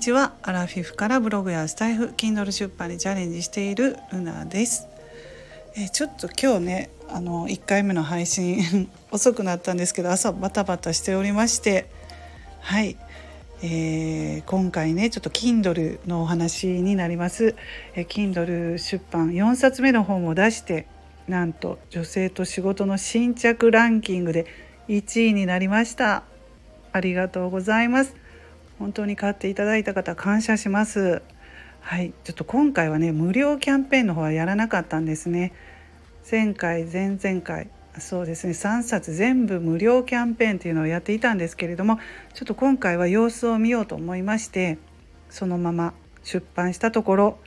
ちは。アラフィフからブログやスタイフ Kindle 出版にチャレンジしているルナです。えちょっと今日ねあの1回目の配信 遅くなったんですけど朝バタバタしておりましてはい、えー、今回ねちょっと Kindle のお話になります、え Kindle 出版4冊目の本を出してなんと女性と仕事の新着ランキングで1位になりました。ありがとうございます。本当に買っていただいた方感謝します。はい。ちょっと今回はね無料キャンペーンの方はやらなかったんですね。前回前々回。そうですね。3冊全部無料キャンペーンっていうのをやっていたんですけれどもちょっと今回は様子を見ようと思いましてそのまま出版したところ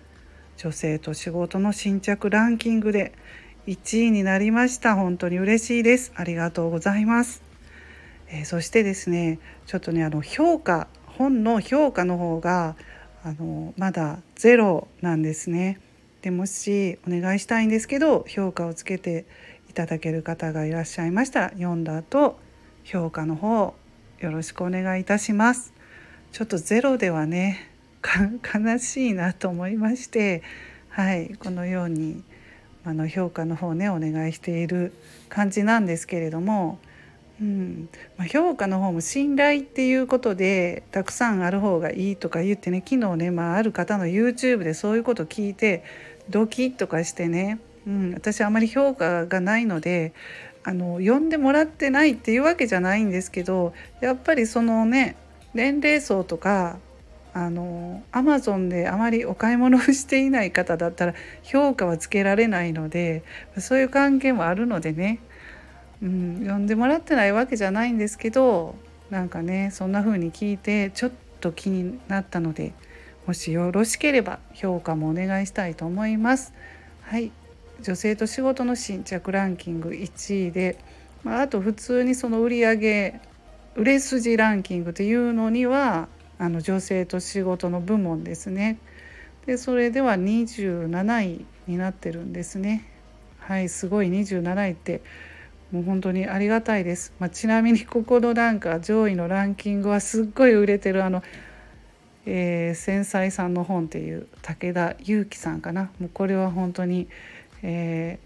女性と仕事の新着ランキングで1位になりました。本当に嬉しいです。ありがとうございます、えー、そしてですねちょっとねあの評価本の評価の方があのまだゼロなんですね。でもしお願いしたいんですけど評価をつけていただける方がいらっしゃいましたら読んだ後評価の方よろしくお願いいたします。ちょっとゼロではね悲しいなと思いましてはいこのようにあの評価の方ねお願いしている感じなんですけれども、うん。まあ、評価の方も信頼っていうことでたくさんある方がいいとか言ってね昨日ね、まあ、ある方の YouTube でそういうこと聞いてドキッとかしてね、うん、私あまり評価がないのであの呼んでもらってないっていうわけじゃないんですけどやっぱりそのね年齢層とかあのアマゾンであまりお買い物をしていない方だったら評価はつけられないのでそういう関係もあるのでね、うん、呼んでもらってないわけじゃないんですけどなんかねそんな風に聞いてちょっと気になったのでもしよろしければ評価もお願いしたいと思います。はい。女性と仕事の新着ランキング1位で、まあ、あと普通にその売り上げ売れ筋ランキングっていうのにはあの女性と仕事の部門ですね。でそれでは27位になってるんですね。はいすごい27位ってもう本当にありがたいです、まあ、ちなみにここのなんか上位のランキングはすっごい売れてるあの、えー、繊細さんの本っていう武田裕樹さんかな。もうこれは本当に、え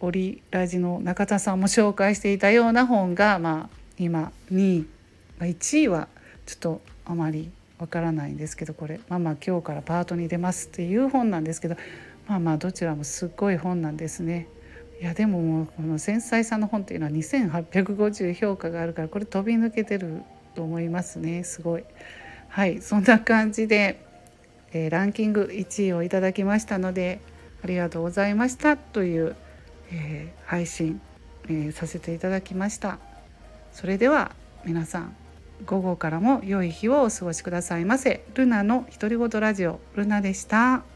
ー、オリラジの中田さんも紹介していたような本が、まあ、今2位、まあ、1位はちょっとあまりわからないんですけどこれ「ママ今日からパートに出ます」っていう本なんですけどまあまあどちらもすっごい本なんですね。いやでもこの繊細さの本っていうのは2850評価があるからこれ飛び抜けてると思いますね。すごい。はい。そんな感じで、えー、ランキング1位をいただきましたのでありがとうございました。という、えー、配信、えー、させていただきました。それでは皆さん午後からも良い日をお過ごしくださいませ。ルナの独り言ラジオルナでした。